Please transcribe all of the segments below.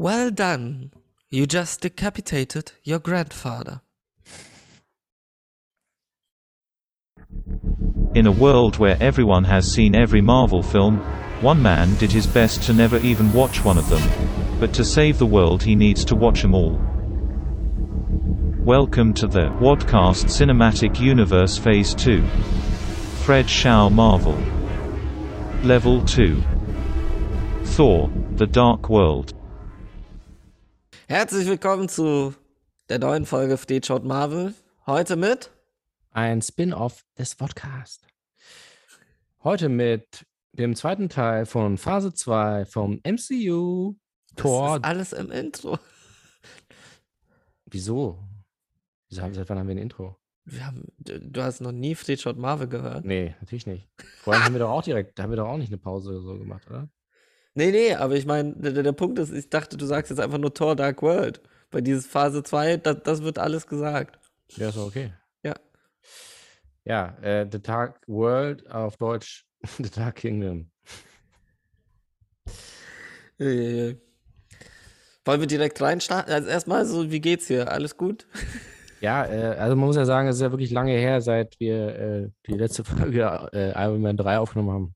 Well done. You just decapitated your grandfather. In a world where everyone has seen every Marvel film, one man did his best to never even watch one of them. But to save the world, he needs to watch them all. Welcome to the Wadcast Cinematic Universe Phase 2. Fred Shaw Marvel. Level 2. Thor, The Dark World. Herzlich willkommen zu der neuen Folge Steht Schaut Marvel. Heute mit ein Spin-off des Podcast. Heute mit dem zweiten Teil von Phase 2 vom MCU Tor. Das ist alles im Intro. Wieso? Wieso haben, seit wann haben wir ein Intro? Wir haben, du hast noch nie Fleetshot Marvel gehört? Nee, natürlich nicht. Vorhin haben wir doch auch direkt, da haben wir doch auch nicht eine Pause oder so gemacht, oder? Nee, nee, aber ich meine, der, der, Punkt ist, ich dachte, du sagst jetzt einfach nur Tor Dark World. Bei dieses Phase 2, das, das wird alles gesagt. Ja, ist okay. Ja. Ja, äh, The Dark World auf Deutsch The Dark Kingdom. Äh, wollen wir direkt reinstarten? Also erstmal so, wie geht's hier? Alles gut? Ja, äh, also man muss ja sagen, es ist ja wirklich lange her, seit wir äh, die letzte Folge äh, Iron Man 3 aufgenommen haben.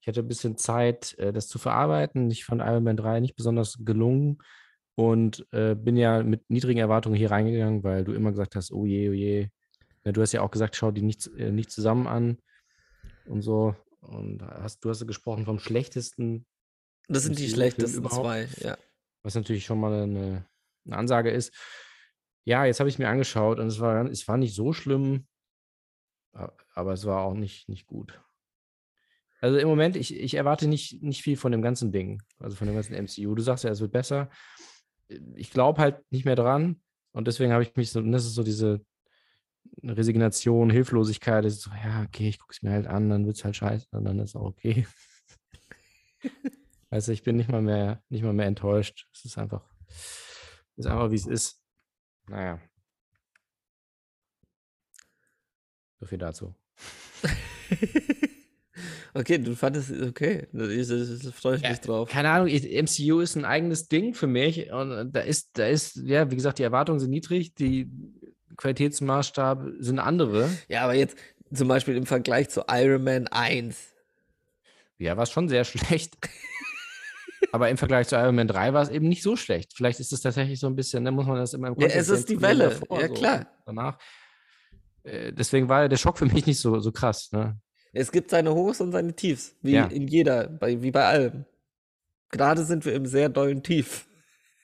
Ich hatte ein bisschen Zeit, äh, das zu verarbeiten. Ich fand Iron Man 3 nicht besonders gelungen und äh, bin ja mit niedrigen Erwartungen hier reingegangen, weil du immer gesagt hast, oh je, oh je. Ja, du hast ja auch gesagt, schau die nicht, äh, nicht zusammen an und so. Und hast, du hast gesprochen vom schlechtesten. Das sind die schlechtesten zwei, ja. Was natürlich schon mal eine, eine Ansage ist. Ja, jetzt habe ich mir angeschaut und es war, es war nicht so schlimm, aber es war auch nicht, nicht gut. Also im Moment, ich, ich erwarte nicht, nicht viel von dem ganzen Ding, also von dem ganzen MCU. Du sagst ja, es wird besser. Ich glaube halt nicht mehr dran und deswegen habe ich mich so, und das ist so diese Resignation, Hilflosigkeit, das ist so, ja, okay, ich gucke es mir halt an, dann wird es halt scheiße und dann ist es auch okay. also ich bin nicht mal mehr, nicht mal mehr enttäuscht. Es ist einfach, es ist einfach, wie es ist. Naja. So viel dazu. Okay, du fandest es okay. Da freue ich ja, mich drauf. Keine Ahnung, MCU ist ein eigenes Ding für mich. Und da ist, da ist, ja, wie gesagt, die Erwartungen sind niedrig, die Qualitätsmaßstab sind andere. Ja, aber jetzt zum Beispiel im Vergleich zu Iron Man 1. Ja, war es schon sehr schlecht. aber im Vergleich zu Iron Man 3 war es eben nicht so schlecht. Vielleicht ist es tatsächlich so ein bisschen, da muss man das immer im Kontext Ja, es ist die Welle. Davor, ja, klar. So, danach. Äh, deswegen war der Schock für mich nicht so, so krass. Ne? Es gibt seine Hochs und seine Tiefs, wie ja. in jeder, bei, wie bei allem. Gerade sind wir im sehr dollen Tief.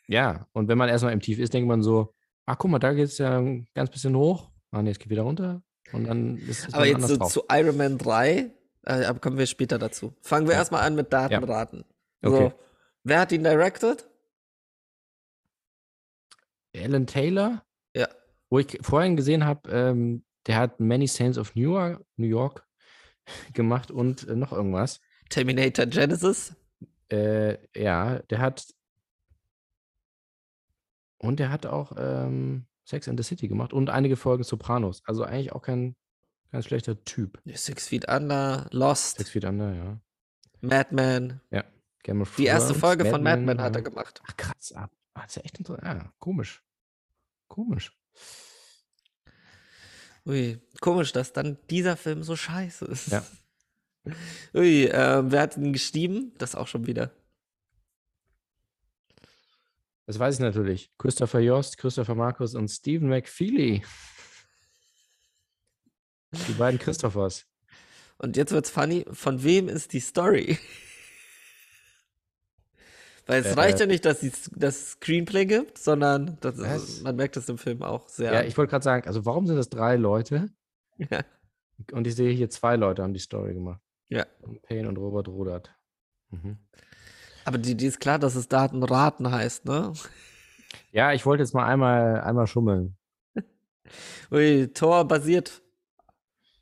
Ja, und wenn man erstmal im Tief ist, denkt man so, ach guck mal, da geht es ja ein ganz bisschen hoch. Ah nee, es geht wieder runter. Und dann ist, ist Aber jetzt so drauf. zu Iron Man 3, äh, kommen wir später dazu. Fangen wir ja. erstmal an mit Datenraten. Ja. Okay. So, wer hat ihn directed? Alan Taylor. Ja. Wo ich vorhin gesehen habe, ähm, der hat Many Saints of New York, New York gemacht und äh, noch irgendwas. Terminator Genesis? Äh, ja, der hat. Und der hat auch ähm, Sex in the City gemacht und einige Folgen Sopranos. Also eigentlich auch kein ganz schlechter Typ. Six Feet Under, Lost. Six Feet Under, ja. Madman. Ja. Game of Die erste Folge Mad von Madman hat er gemacht. Ach krass, ah, das ist ja echt interessant. Ja, komisch. Komisch. Ui, komisch, dass dann dieser Film so scheiße ist. Ja. Ui, äh, wer hat ihn geschrieben? Das auch schon wieder. Das weiß ich natürlich. Christopher Jost, Christopher Markus und Stephen McFeely. Die beiden Christophers. Und jetzt wird's funny. Von wem ist die Story? Weil es äh, reicht ja nicht, dass es das Screenplay gibt, sondern ist, man merkt das im Film auch sehr. Ja, ich wollte gerade sagen, also warum sind das drei Leute? Ja. Und ich sehe hier zwei Leute haben die Story gemacht. Ja. Payne und Robert Rodert. Mhm. Aber die, die ist klar, dass es Datenraten heißt, ne? Ja, ich wollte jetzt mal einmal, einmal schummeln. Ui, Tor basiert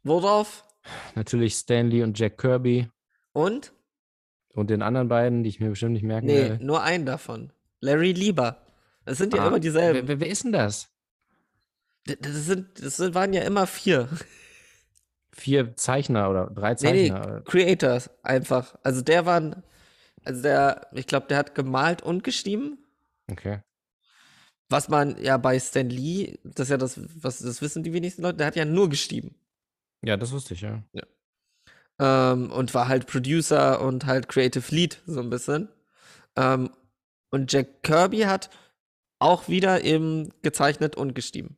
worauf? Natürlich Stanley und Jack Kirby. Und? Und den anderen beiden, die ich mir bestimmt nicht merken nee, werde. Nee, nur einen davon. Larry Lieber. Das sind ja ah, immer dieselben. Wer, wer, ist denn das? Das, sind, das sind, waren ja immer vier. Vier Zeichner oder drei Zeichner? Nee, nee, Creators einfach. Also der waren, also der, ich glaube, der hat gemalt und geschrieben. Okay. Was man ja bei Stan Lee, das ist ja das, was das wissen die wenigsten Leute, der hat ja nur geschrieben. Ja, das wusste ich, ja. Ähm, und war halt Producer und halt Creative Lead, so ein bisschen. Ähm, und Jack Kirby hat auch wieder eben gezeichnet und geschrieben.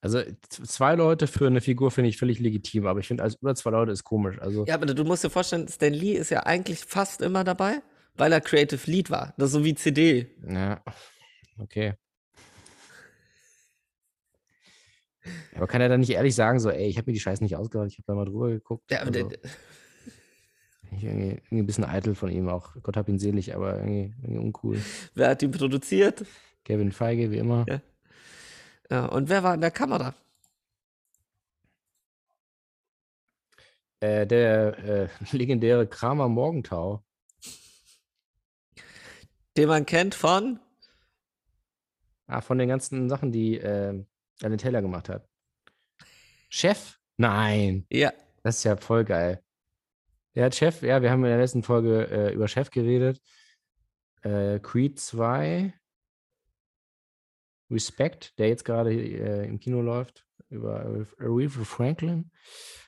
Also zwei Leute für eine Figur finde ich völlig legitim, aber ich finde, als über zwei Leute ist komisch. Also, Ja, aber du musst dir vorstellen, Stan Lee ist ja eigentlich fast immer dabei, weil er Creative Lead war. Das ist so wie CD. ja, okay. Aber kann er dann nicht ehrlich sagen, so, ey, ich habe mir die Scheiße nicht ausgedacht, ich habe da mal drüber geguckt. Ja, aber also, irgendwie, irgendwie ein bisschen eitel von ihm auch. Gott hab ihn selig, aber irgendwie, irgendwie uncool. wer hat ihn produziert? Kevin Feige, wie immer. Ja. Ja, und wer war in der Kamera? Äh, der äh, legendäre Kramer Morgentau. Den man kennt von. Ah, von den ganzen Sachen, die äh, Alan Taylor gemacht hat. Chef? Nein. Ja, Das ist ja voll geil. Hat Chef, ja, wir haben in der letzten Folge äh, über Chef geredet. Äh, Creed 2. Respect, der jetzt gerade äh, im Kino läuft. Über Aretha Franklin.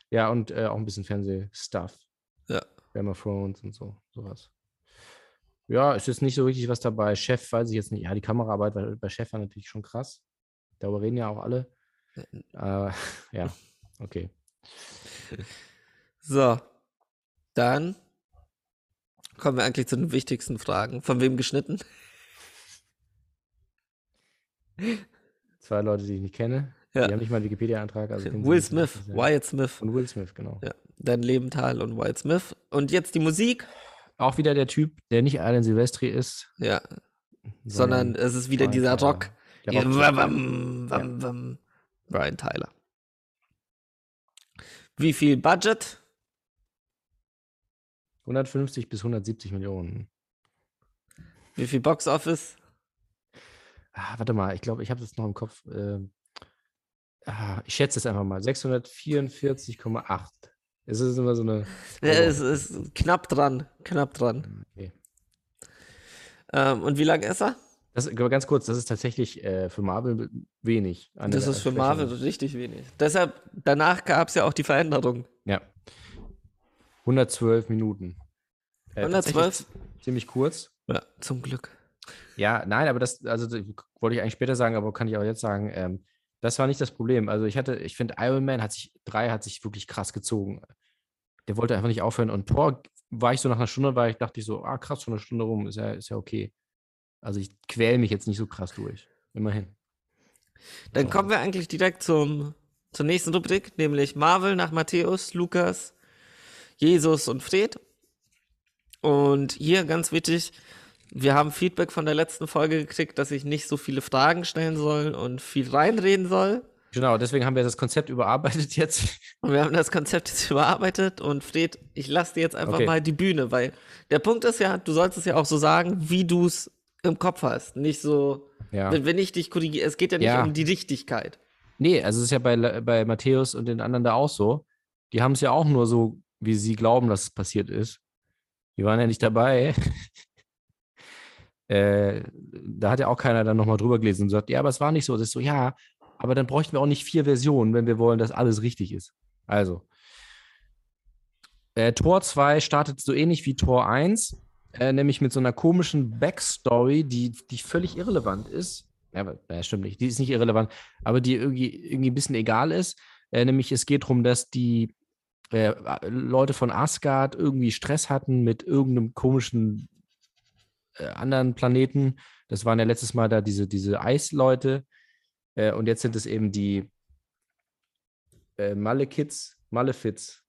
Ja, und äh, auch ein bisschen Fernsehstuff. Ja. Game of Thrones und so, sowas. Ja, es ist nicht so richtig was dabei. Chef weiß ich jetzt nicht. Ja, die Kameraarbeit bei, bei Chef war natürlich schon krass. Darüber reden ja auch alle. Äh, ja, okay. so. Dann kommen wir eigentlich zu den wichtigsten Fragen. Von wem geschnitten? Zwei Leute, die ich nicht kenne. Ja. Die haben nicht mal einen Wikipedia-Antrag. Also Will. Smith, ja- Wyatt Smith. Von Will Smith, genau. Ja, Dan Lebenthal und Wyatt Smith. Und jetzt die Musik. Auch wieder der Typ, der nicht Alan Silvestri ist, Ja, sondern es ist wieder dieser. Rock. Der Ja, Rock- wam, wam, wam, wam. Brian Tyler. Wie viel Budget? 150 bis 170 Millionen. Wie viel Box Office? Ah, warte mal, ich glaube, ich habe das noch im Kopf. ähm, ah, ich schätze es einfach mal. 644,8. Es ist immer so eine. Ja, es ist knapp dran. Knapp dran. Okay. Ähm, und wie lang ist er? Das, aber ganz kurz, das ist tatsächlich äh, für Marvel wenig. Das ist für. Marvel richtig wenig. Deshalb, danach gab es ja auch die Veränderung. Ja. 112 Minuten. Äh, 112? tatsächlich Ziemlich kurz. Ja, zum Glück. Ja, nein, aber das, also das wollte ich eigentlich später sagen, aber kann ich auch jetzt sagen, ähm, das war nicht das Problem. Also ich hatte, ich finde, Iron Man hat sich, drei hat sich wirklich krass gezogen. Der wollte einfach nicht aufhören. Und Thor war ich so nach einer Stunde, war ich, dachte ich so, ah, krass, schon eine Stunde rum, ist ja, ist ja okay. Also ich quäle mich jetzt nicht so krass durch. Immerhin. Dann So. kommen wir eigentlich direkt zum, zur nächsten Rubrik, nämlich Marvel nach Matthäus, Lukas, Jesus und Fred. Und hier ganz wichtig, wir haben Feedback von der letzten Folge gekriegt, dass ich nicht so viele Fragen stellen soll und viel reinreden soll. Genau, deswegen haben wir das Konzept überarbeitet jetzt. Und wir haben das Konzept jetzt überarbeitet und Fred, ich lasse dir jetzt einfach Okay. mal die Bühne, weil der Punkt ist ja, du sollst es ja auch so sagen, wie du es im Kopf hast. Nicht so, Ja. wenn, wenn ich dich korrigiere. Es geht ja nicht Ja. um die Richtigkeit. Nee, also es ist ja bei, bei Matthäus und den anderen da auch so. Die haben es ja auch nur so, wie sie glauben, dass es passiert ist. Die waren ja nicht dabei. äh, da hat ja auch keiner dann nochmal drüber gelesen und sagt, ja, aber es war nicht so. Das ist so, ja, aber dann bräuchten wir auch nicht vier Versionen, wenn wir wollen, dass alles richtig ist. Also, äh, Tor 2 startet so ähnlich wie Tor 1, äh, nämlich mit so einer komischen Backstory, die, die völlig irrelevant ist. Ja, ja, stimmt nicht, die ist nicht irrelevant, aber die irgendwie, irgendwie ein bisschen egal ist. Äh, nämlich es geht darum, dass die äh, Leute von Asgard irgendwie Stress hatten mit irgendeinem komischen äh, anderen Planeten. Das waren ja letztes Mal da diese, diese Eisleute. Äh, und jetzt sind es eben die äh, Malekits, Malefiz.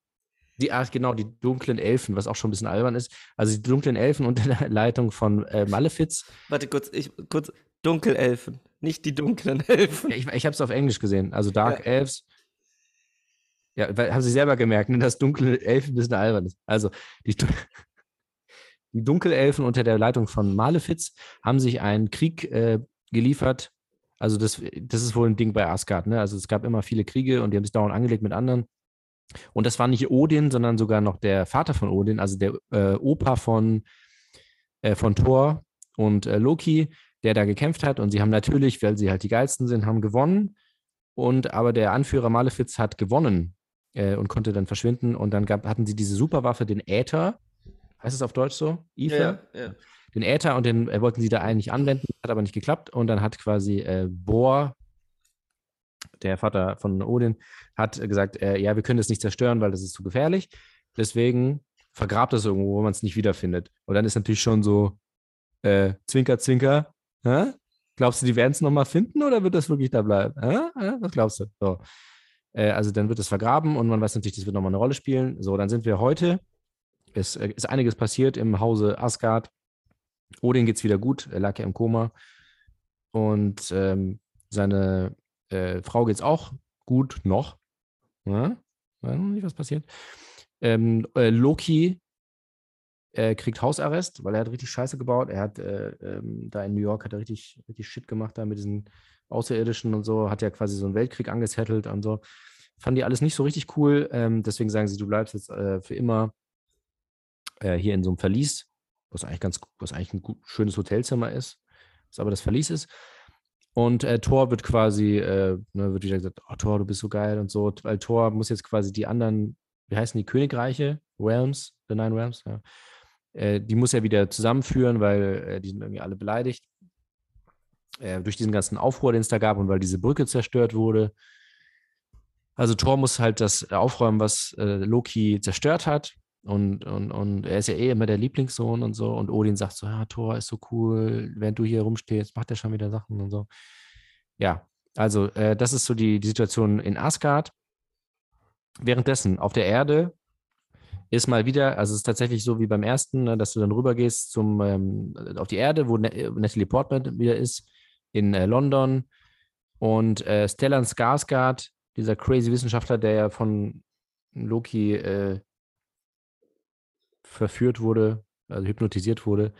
Die, ach, genau, die dunklen Elfen, was auch schon ein bisschen albern ist. Also die dunklen Elfen unter der Leitung von äh, Malefiz. Warte kurz, ich kurz Dunkelelfen, nicht die dunklen Elfen. Ja, ich ich habe es auf Englisch gesehen. Also Dark Ja. Elves. Ja, weil, haben Sie selber gemerkt, ne, dass dunkle Elfen ein bisschen albern ist. Also die, die Dunkelelfen unter der Leitung von Malefiz haben sich einen Krieg äh, geliefert. Also das, das ist wohl ein Ding bei Asgard. Ne? Also es gab immer viele Kriege und die haben sich dauernd angelegt mit anderen. Und das war nicht Odin, sondern sogar noch der Vater von Odin, also der äh, Opa von, äh, von Thor und äh, Loki, der da gekämpft hat. Und sie haben natürlich, weil sie halt die geilsten sind, haben gewonnen. Und aber der Anführer Malefiz hat gewonnen äh, und konnte dann verschwinden. Und dann gab, hatten sie diese Superwaffe, den Äther. Heißt es auf Deutsch so? Ether? Ja, ja. Den Äther und den äh, wollten sie da eigentlich anwenden, hat aber nicht geklappt. Und dann hat quasi äh, Bohr, der Vater von Odin, hat gesagt, äh, ja, wir können das nicht zerstören, weil das ist zu gefährlich. Deswegen vergrabt es irgendwo, wo man es nicht wiederfindet. Und dann ist natürlich schon so, äh, Zwinker, Zwinker, hä? Glaubst du, die werden es nochmal finden oder wird das wirklich da bleiben? Hä? Was glaubst du? So. Äh, also dann wird es vergraben und man weiß natürlich, das wird nochmal eine Rolle spielen. So, dann sind wir heute. Es äh, ist einiges passiert im Hause Asgard. Odin geht es wieder gut, er lag ja im Koma. Und ähm, seine äh, Frau geht es auch gut, noch. Ja? Weiß noch nicht, was passiert. Ähm, äh, Loki äh, kriegt Hausarrest, weil er hat richtig Scheiße gebaut. Er hat äh, ähm, da in New York hat er richtig, richtig Shit gemacht da mit diesen Außerirdischen und so, hat ja quasi so einen Weltkrieg angezettelt und so. Fanden die alles nicht so richtig cool. Ähm, deswegen sagen sie, du bleibst jetzt äh, für immer äh, hier in so einem Verlies, was eigentlich ganz, was eigentlich ein gut, schönes Hotelzimmer ist, was aber das Verlies ist. Und äh, Thor wird quasi, äh, ne, wird wieder gesagt, oh Thor, du bist so geil und so, weil Thor muss jetzt quasi die anderen, wie heißen die Königreiche, Realms, The Nine Realms, ja, äh, die muss er wieder zusammenführen, weil äh, die sind irgendwie alle beleidigt. Äh, durch diesen ganzen Aufruhr, den es da gab und weil diese Brücke zerstört wurde. Also Thor muss halt das aufräumen, was äh, Loki zerstört hat. Und, und, und er ist ja eh immer der Lieblingssohn und so. Und Odin sagt so, ja, Thor ist so cool, während du hier rumstehst, macht er schon wieder Sachen und so. Ja, also äh, das ist so die, die Situation in Asgard. Währenddessen auf der Erde ist mal wieder, also es ist tatsächlich so wie beim ersten, ne, dass du dann rübergehst zum, ähm, auf die Erde, wo Natalie Portman wieder ist, in äh, London. Und äh, Stellan Skarsgård, dieser crazy Wissenschaftler, der ja von Loki äh, verführt wurde, also hypnotisiert wurde,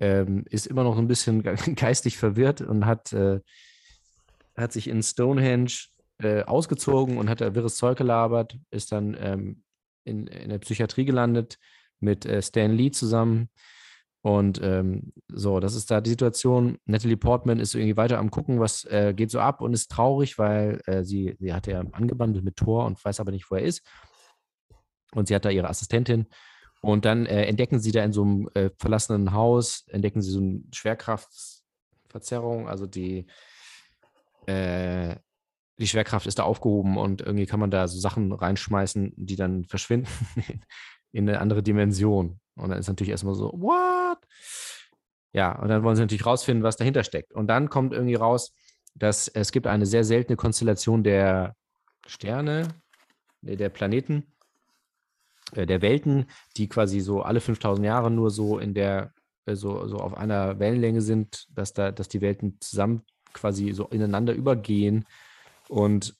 ähm, ist immer noch ein bisschen geistig verwirrt und hat, äh, hat sich in Stonehenge äh, ausgezogen und hat da wirres Zeug gelabert, ist dann ähm, in, in der Psychiatrie gelandet mit äh, Stan Lee zusammen. Und ähm, so, das ist da die Situation. Natalie Portman ist irgendwie weiter am gucken, was äh, geht so ab und ist traurig, weil äh, sie, sie hat ja angebandelt mit Thor und weiß aber nicht, wo er ist. Und sie hat da ihre Assistentin. Und dann äh, entdecken sie da in so einem äh, verlassenen Haus, entdecken sie so eine Schwerkraftverzerrung, also die, äh, die Schwerkraft ist da aufgehoben und irgendwie kann man da so Sachen reinschmeißen, die dann verschwinden in eine andere Dimension. Und dann ist natürlich erstmal so, what? Ja, und dann wollen sie natürlich rausfinden, was dahinter steckt. Und dann kommt irgendwie raus, dass es gibt eine sehr seltene Konstellation der Sterne, der Planeten, der Welten, die quasi so alle 5000 Jahre nur so in der, äh, so, so auf einer Wellenlänge sind, dass da, dass die Welten zusammen quasi so ineinander übergehen und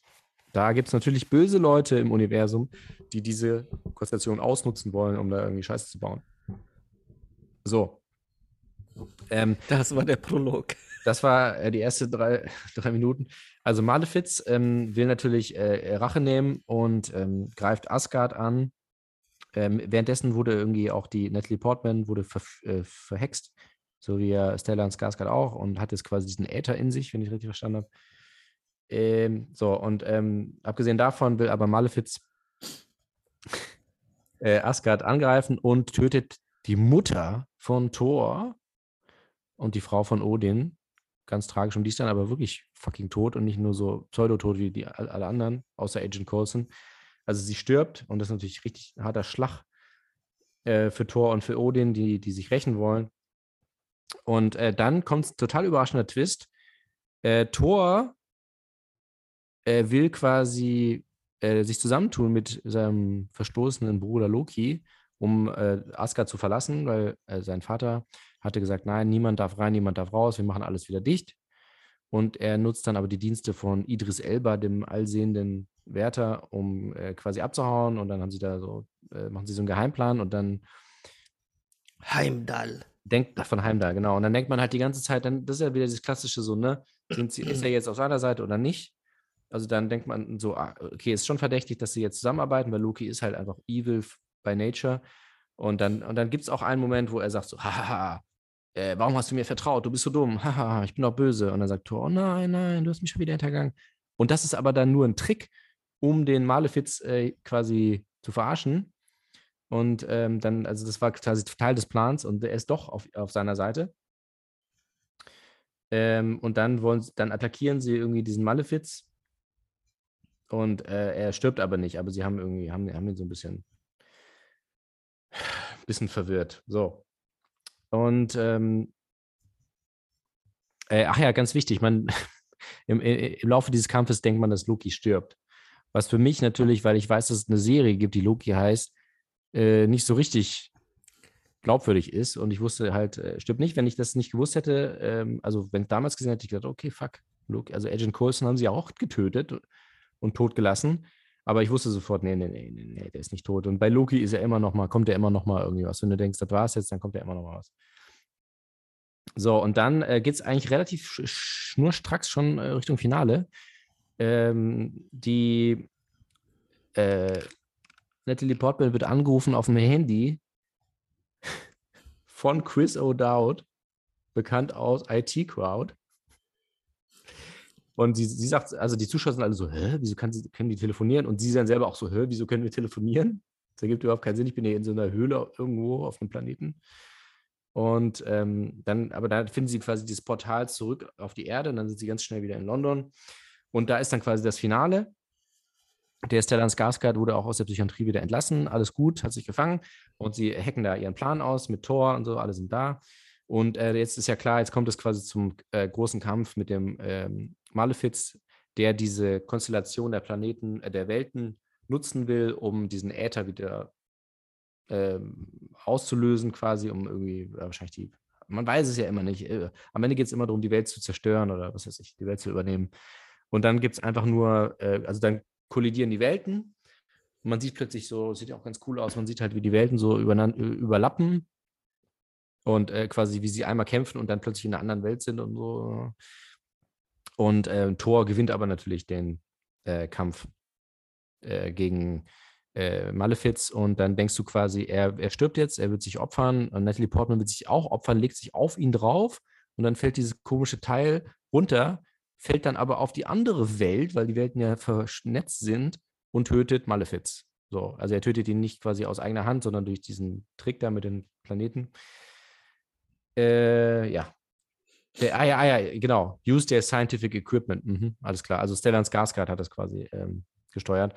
da gibt es natürlich böse Leute im Universum, die diese Konstellation ausnutzen wollen, um da irgendwie Scheiße zu bauen. So. Ähm, das war der Prolog. Das war äh, die ersten drei, drei Minuten. Also Malefiz ähm, will natürlich äh, Rache nehmen und ähm, greift Asgard an. Ähm, währenddessen wurde irgendwie auch die Natalie Portman wurde ver äh, verhext, so wie ja Stellan Skarsgård auch und hat jetzt quasi diesen Äther in sich, wenn ich richtig verstanden habe. Ähm, so, und ähm, abgesehen davon will aber Malefiz äh, Asgard angreifen und tötet die Mutter von Thor und die Frau von Odin. Ganz tragisch. Und die ist dann aber wirklich fucking tot und nicht nur so pseudotot wie die, alle anderen, außer Agent Coulson. Also sie stirbt und das ist natürlich richtig harter Schlag äh, für Thor und für Odin, die, die sich rächen wollen. Und äh, dann kommt ein total überraschender Twist. Äh, Thor er will quasi äh, sich zusammentun mit seinem verstoßenen Bruder Loki, um äh, Asgard zu verlassen, weil äh, sein Vater hatte gesagt, nein, niemand darf rein, niemand darf raus, wir machen alles wieder dicht. Und er nutzt dann aber die Dienste von Idris Elba, dem allsehenden Wärter, um äh, quasi abzuhauen. Und dann haben sie da so, äh, machen sie so einen Geheimplan und dann Heimdall. Denkt von Heimdall, genau. Und dann denkt man halt die ganze Zeit, dann, das ist ja wieder dieses klassische so, ne? Sind sie, ist er jetzt auf seiner Seite oder nicht? Also dann denkt man so, ah, okay, ist schon verdächtig, dass sie jetzt zusammenarbeiten, weil Loki ist halt einfach evil by nature. Und dann, und dann gibt es auch einen Moment, wo er sagt so, haha, äh, warum hast du mir vertraut? Du bist so dumm. Haha, ich bin doch böse. Und dann sagt Thor, oh nein, nein, du hast mich schon wieder hintergangen. Und das ist aber dann nur ein Trick, um den Malefiz äh, quasi zu verarschen. Und ähm, dann, also das war quasi Teil des Plans und er ist doch auf, auf seiner Seite. Ähm, und dann wollen dann attackieren sie irgendwie diesen Malefiz. Und äh, er stirbt aber nicht, aber sie haben irgendwie, haben, haben ihn so ein bisschen, bisschen verwirrt. So. Und ähm, äh, ach ja, ganz wichtig, man im, im Laufe dieses Kampfes denkt man, dass Loki stirbt. Was für mich natürlich, weil ich weiß, dass es eine Serie gibt, die Loki heißt, äh, nicht so richtig glaubwürdig ist. Und ich wusste halt, äh, stimmt nicht, wenn ich das nicht gewusst hätte, ähm, also wenn ich damals gesehen hätte, ich gedacht, okay, fuck, Loki, also Agent Coulson haben sie auch getötet und tot gelassen. Aber ich wusste sofort, nee, nee, nee, nee, nee, der ist nicht tot. Und bei Loki ist er immer noch mal, kommt er immer noch mal irgendwie was. Wenn du denkst, das war es jetzt, dann kommt er immer noch mal was. So, und dann äh, geht es eigentlich relativ sch schnurstracks schon äh, Richtung Finale. Ähm, die äh, Natalie Portman wird angerufen auf dem Handy von Chris O'Dowd, bekannt aus IT Crowd. Und sie, sie sagt, also die Zuschauer sind alle so, hä, wieso kann sie, können die telefonieren? Und sie dann selber auch so, hä, wieso können wir telefonieren? Das ergibt überhaupt keinen Sinn. Ich bin hier in so einer Höhle irgendwo auf einem Planeten. Und ähm, dann, aber da finden sie quasi dieses Portal zurück auf die Erde und dann sind sie ganz schnell wieder in London. Und da ist dann quasi das Finale. Der Stellan Skarsgård wurde auch aus der Psychiatrie wieder entlassen. Alles gut, hat sich gefangen. Und sie hacken da ihren Plan aus mit Thor und so, alle sind da. Und äh, jetzt ist ja klar, jetzt kommt es quasi zum äh, großen Kampf mit dem ähm, Malefiz, der diese Konstellation der Planeten, äh, der Welten nutzen will, um diesen Äther wieder ähm, auszulösen, quasi, um irgendwie, wahrscheinlich die, man weiß es ja immer nicht. Äh, am Ende geht es immer darum, die Welt zu zerstören oder was weiß ich, die Welt zu übernehmen. Und dann gibt es einfach nur, äh, also dann kollidieren die Welten. Und man sieht plötzlich so, sieht ja auch ganz cool aus, man sieht halt, wie die Welten so überlappen und äh, quasi, wie sie einmal kämpfen und dann plötzlich in einer anderen Welt sind und so. Und äh, Thor gewinnt aber natürlich den äh, Kampf äh, gegen äh, Malefiz und dann denkst du quasi, er, er stirbt jetzt, er wird sich opfern und Natalie Portman wird sich auch opfern, legt sich auf ihn drauf und dann fällt dieses komische Teil runter, fällt dann aber auf die andere Welt, weil die Welten ja vernetzt sind und tötet Malefiz. So, also er tötet ihn nicht quasi aus eigener Hand, sondern durch diesen Trick da mit den Planeten. Äh, ja. Der, ah ja, ah ja, genau. Use their scientific equipment. Mhm, alles klar. Also Stellan Skarsgård hat das quasi ähm, gesteuert.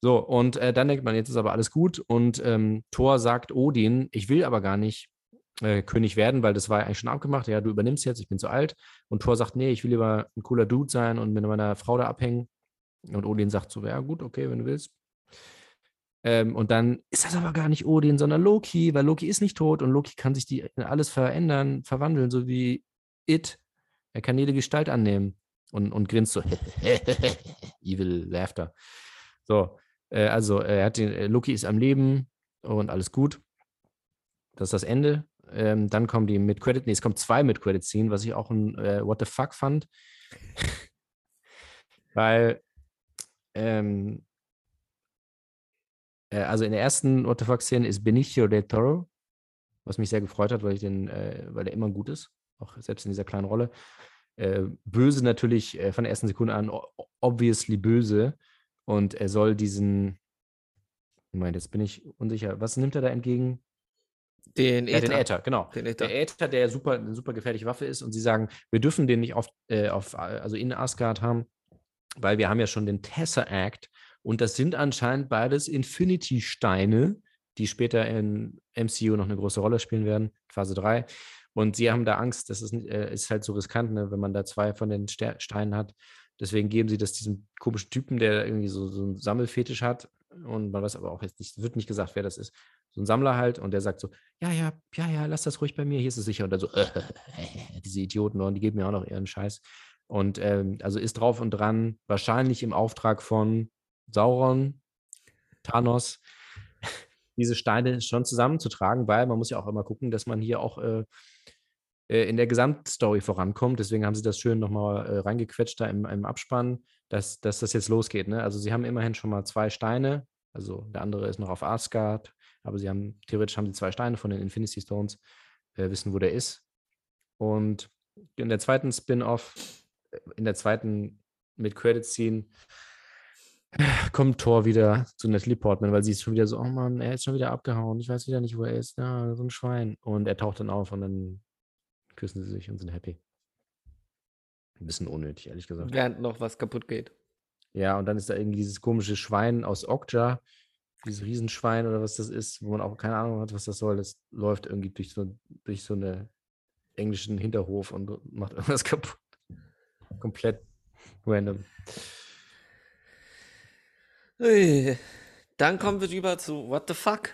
So, und äh, dann denkt man, jetzt ist aber alles gut. Und ähm, Thor sagt Odin, ich will aber gar nicht äh, König werden, weil das war ja eigentlich schon abgemacht. Ja, du übernimmst jetzt, ich bin zu alt. Und Thor sagt, nee, ich will lieber ein cooler Dude sein und mit meiner Frau da abhängen. Und Odin sagt so, ja gut, okay, wenn du willst. Ähm, und dann ist das aber gar nicht Odin, sondern Loki, weil Loki ist nicht tot und Loki kann sich die alles verändern, verwandeln, so wie It. Er kann jede Gestalt annehmen und, und grinst so. Evil Laughter. So, äh, also er hat den, äh, Loki ist am Leben und alles gut. Das ist das Ende. Ähm, dann kommen die mit Credit, nee, es kommen zwei mit Credit Scene, was ich auch ein äh, What the fuck fand. Weil ähm, äh, also in der ersten What the fuck-Szene ist Benicio del Toro, was mich sehr gefreut hat, weil ich den, äh, weil der immer gut ist, auch selbst in dieser kleinen Rolle. Äh, böse natürlich äh, von der ersten Sekunde an, obviously böse. Und er soll diesen, Moment, jetzt bin ich unsicher, was nimmt er da entgegen? Den Äther. Ja, den Äther, genau. Den Äther. Der Äther, der super, eine super gefährliche Waffe ist. Und sie sagen, wir dürfen den nicht auf, äh, auf also in Asgard haben, weil wir haben ja schon den Tesseract und das sind anscheinend beides Infinity-Steine, die später in MCU noch eine große Rolle spielen werden, Phase 3. Und sie haben da Angst, das ist, äh, ist halt so riskant, ne, wenn man da zwei von den Ster Steinen hat. Deswegen geben sie das diesem komischen Typen, der irgendwie so, so einen Sammelfetisch hat. Und man weiß aber auch jetzt nicht, wird nicht gesagt, wer das ist. So ein Sammler halt. Und der sagt so: Ja, ja, ja, ja, lass das ruhig bei mir, hier ist es sicher. Und dann so: äh, Diese Idioten, und die geben mir auch noch ihren Scheiß. Und ähm, also ist drauf und dran, wahrscheinlich im Auftrag von Sauron, Thanos, diese Steine schon zusammenzutragen, weil man muss ja auch immer gucken, dass man hier auch äh, äh, in der Gesamtstory vorankommt. Deswegen haben sie das schön nochmal äh, reingequetscht da im, im Abspann, dass, dass das jetzt losgeht. Ne? Also sie haben immerhin schon mal zwei Steine, also der andere ist noch auf Asgard, aber sie haben, theoretisch haben sie zwei Steine von den Infinity Stones, äh, wissen, wo der ist. Und in der zweiten Spin-off, äh, in der zweiten mit Credit-Scene, kommt Thor wieder zu Natalie Portman, weil sie ist schon wieder so, oh Mann, er ist schon wieder abgehauen, ich weiß wieder nicht, wo er ist, ja, so ein Schwein. Und er taucht dann auf und dann küssen sie sich und sind happy. Ein bisschen unnötig, ehrlich gesagt. Während noch was kaputt geht. Ja, und dann ist da irgendwie dieses komische Schwein aus Okja, dieses Riesenschwein oder was das ist, wo man auch keine Ahnung hat, was das soll. Das läuft irgendwie durch so, durch so eine englischen Hinterhof und macht irgendwas kaputt. Komplett random. Dann kommen wir rüber zu What the fuck?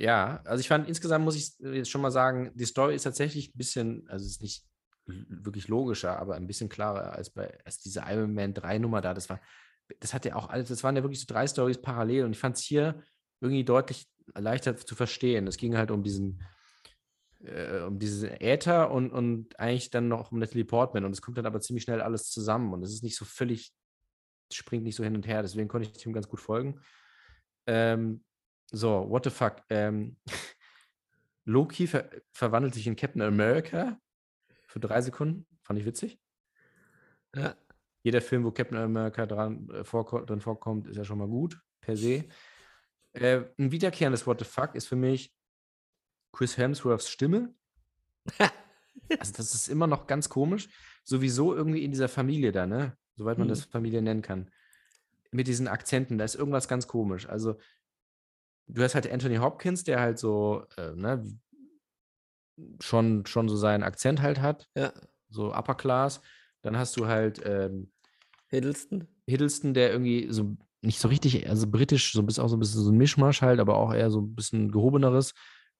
Ja, also ich fand insgesamt muss ich jetzt schon mal sagen, die Story ist tatsächlich ein bisschen, also es ist nicht wirklich logischer, aber ein bisschen klarer als bei als diese Iron Man 3 Nummer da. Das war, das hat ja auch alles, das waren ja wirklich so drei Stories parallel und ich fand es hier irgendwie deutlich leichter zu verstehen. Es ging halt um diesen, äh, um diesen Äther und, und eigentlich dann noch um Natalie Portman und es kommt dann aber ziemlich schnell alles zusammen und es ist nicht so völlig, springt nicht so hin und her, deswegen konnte ich dem ganz gut folgen. Ähm, so, what the fuck? Ähm, Loki ver verwandelt sich in Captain America für drei Sekunden. Fand ich witzig. Ja. Jeder Film, wo Captain America dran, äh, vorko drin vorkommt, ist ja schon mal gut, per se. Äh, ein wiederkehrendes What the fuck ist für mich Chris Hemsworths Stimme. also, das ist immer noch ganz komisch. Sowieso irgendwie in dieser Familie da, ne? Soweit man Mhm. das Familie nennen kann. Mit diesen Akzenten, da ist irgendwas ganz komisch. Also, du hast halt Anthony Hopkins, der halt so, äh, ne, schon, schon so seinen Akzent halt hat, Ja. so Upper Class. Dann hast du halt ähm, Hiddleston. Hiddleston, der irgendwie so nicht so richtig, also britisch, so ein bisschen auch so ein bisschen so ein Mischmasch halt, aber auch eher so ein bisschen gehobeneres.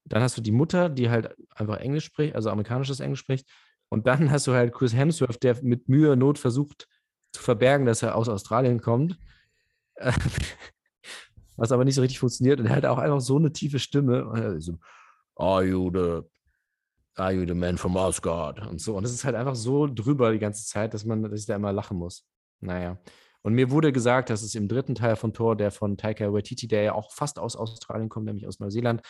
Dann hast du die Mutter, die halt einfach Englisch spricht, also amerikanisches Englisch spricht. Und dann hast du halt Chris Hemsworth, der mit Mühe und Not versucht zu verbergen, dass er aus Australien kommt. Was aber nicht so richtig funktioniert. Und er hat auch einfach so eine tiefe Stimme. So, Are you the, are you the man from Asgard? Und so. Und es ist halt einfach so drüber die ganze Zeit, dass man, dass ich da immer lachen muss. Naja. Und mir wurde gesagt, dass es im dritten Teil von Thor, der von Taika Waititi, der ja auch fast aus Australien kommt, nämlich aus Neuseeland,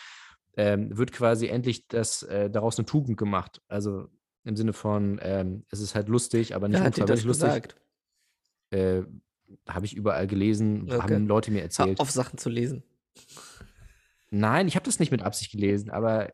ähm, wird quasi endlich das, äh, daraus eine Tugend gemacht. Also im Sinne von, ähm, es ist halt lustig, aber nicht unfreiwillig lustig. gesagt? Äh, Habe ich überall gelesen, Okay. haben Leute mir Hör erzählt. auf, Sachen zu lesen. Nein, ich habe das nicht mit Absicht gelesen, aber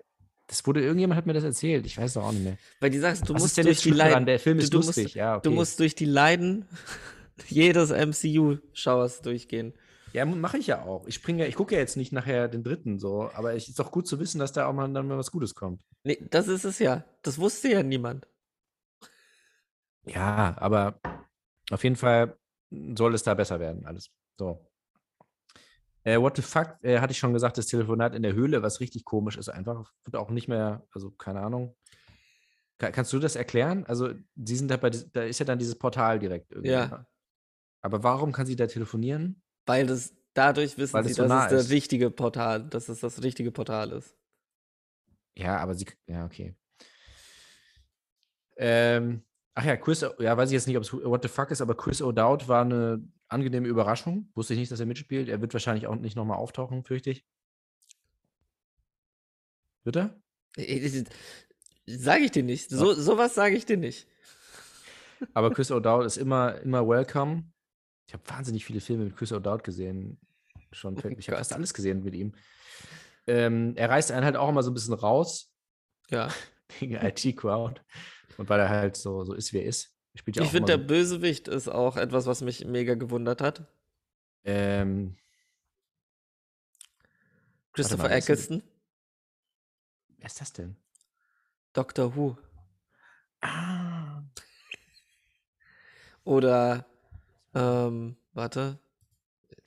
das wurde, irgendjemand hat mir das erzählt. Ich weiß es auch nicht mehr. Weil die sagst, du Was musst durch die daran? Leiden. Der Film du, ist du lustig. Musst, ja, okay. Du musst durch die Leiden jedes MCU-Schauers durchgehen. Ja, mache ich ja auch. Ich springe ich gucke ja jetzt nicht nachher den dritten so, aber es ist doch gut zu wissen, dass da auch mal dann mal was Gutes kommt. Nee, das ist es ja. Das wusste ja niemand. Ja, aber auf jeden Fall soll es da besser werden, alles. So. Äh, what the fuck, äh, hatte ich schon gesagt, das Telefonat in der Höhle, was richtig komisch ist, einfach wird auch nicht mehr, also keine Ahnung. Ka- kannst du das erklären? Also, sie sind da bei, da ist ja dann dieses Portal direkt irgendwie. Ja. ne? Aber warum kann sie da telefonieren? Weil das dadurch wissen Weil sie, es so dass nah es der ist. richtige Portal, dass es das richtige Portal ist. Ja, aber sie, ja, okay. Ähm, ach ja, Chris, ja, weiß ich jetzt nicht, ob es What the fuck ist, aber Chris O'Dowd war eine angenehme Überraschung. Wusste ich nicht, dass er mitspielt. Er wird wahrscheinlich auch nicht nochmal auftauchen, fürchte ich. Wird er? Sage ich dir nicht. So, sowas sage ich dir nicht. Aber Chris O'Dowd ist immer, immer welcome. Ich habe wahnsinnig viele Filme mit Chris O'Dowd gesehen. Schon, fällt- ich habe fast alles gesehen mit ihm. Ähm, er reißt einen halt auch immer so ein bisschen raus Ja. wegen IT-Crowd. Und weil er halt so, so ist, wie er ist. Spielt ja Ich finde, der Bösewicht ist auch etwas, was mich mega gewundert hat. ähm, Christopher mal, wer ist Eccleston, wer ist das denn? Doctor Who. Ah, Oder, ähm, warte.